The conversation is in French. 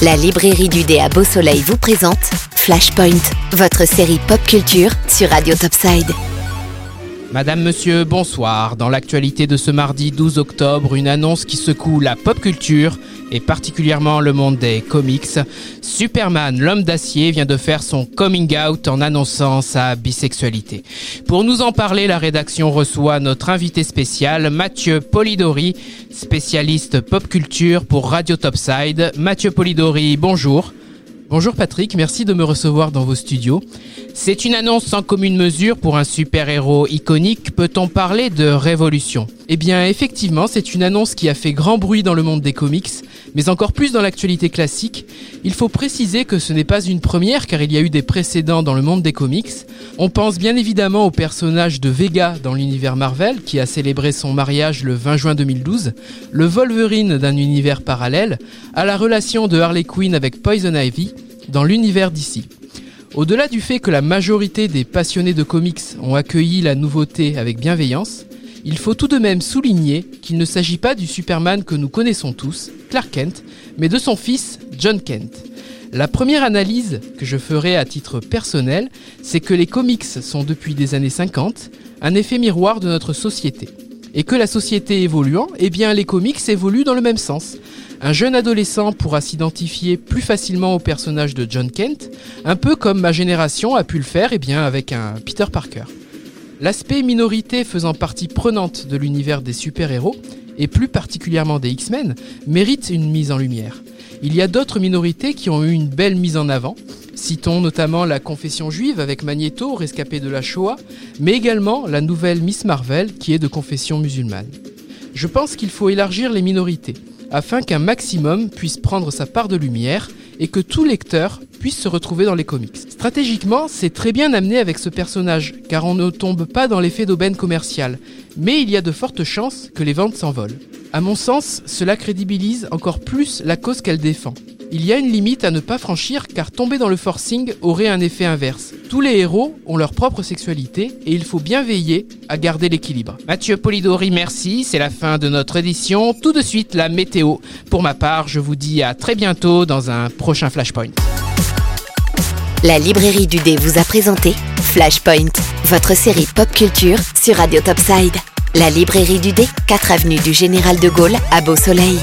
La librairie du dé à Beau Soleil vous présente Flashpoint, votre série pop culture sur Radio Topside. Madame, monsieur, bonsoir. Dans l'actualité de ce mardi 12 octobre, une annonce qui secoue la pop culture et particulièrement le monde des comics. Superman, l'homme d'acier, vient de faire son coming out en annonçant sa bisexualité. Pour nous en parler, la rédaction reçoit notre invité spécial, Mathieu Polidori, spécialiste pop culture pour Radio Topside. Mathieu Polidori, bonjour. Bonjour Patrick, merci de me recevoir dans vos studios. C'est une annonce sans commune mesure pour un super-héros iconique. Peut-on parler de révolution? Eh bien effectivement, c'est une annonce qui a fait grand bruit dans le monde des comics, mais encore plus dans l'actualité classique. Il faut préciser que ce n'est pas une première car il y a eu des précédents dans le monde des comics. On pense bien évidemment au personnage de Vega dans l'univers Marvel qui a célébré son mariage le 20 juin 2012, le Wolverine d'un univers parallèle, à la relation de Harley Quinn avec Poison Ivy dans l'univers d'ici. Au-delà du fait que la majorité des passionnés de comics ont accueilli la nouveauté avec bienveillance, il faut tout de même souligner qu'il ne s'agit pas du Superman que nous connaissons tous, Clark Kent, mais de son fils, John Kent. La première analyse que je ferai à titre personnel, c'est que les comics sont depuis des années 50 un effet miroir de notre société. Et que la société évoluant, eh bien les comics évoluent dans le même sens. Un jeune adolescent pourra s'identifier plus facilement au personnage de John Kent, un peu comme ma génération a pu le faire eh bien, avec un Peter Parker. L'aspect minorité faisant partie prenante de l'univers des super-héros, et plus particulièrement des X-Men, mérite une mise en lumière. Il y a d'autres minorités qui ont eu une belle mise en avant. Citons notamment la confession juive avec Magneto, rescapé de la Shoah, mais également la nouvelle Miss Marvel qui est de confession musulmane. Je pense qu'il faut élargir les minorités afin qu'un maximum puisse prendre sa part de lumière et que tout lecteur puisse se retrouver dans les comics. Stratégiquement, c'est très bien amené avec ce personnage, car on ne tombe pas dans l'effet d'aubaine commerciale, mais il y a de fortes chances que les ventes s'envolent. À mon sens, cela crédibilise encore plus la cause qu'elle défend. Il y a une limite à ne pas franchir car tomber dans le forcing aurait un effet inverse. Tous les héros ont leur propre sexualité et il faut bien veiller à garder l'équilibre. Mathieu Polidori, merci, c'est la fin de notre édition. Tout de suite la météo. Pour ma part, je vous dis à très bientôt dans un prochain Flashpoint. La librairie du dé vous a présenté Flashpoint, votre série pop culture sur Radio Topside. La librairie du dé, 4 avenue du Général de Gaulle à Beau Soleil.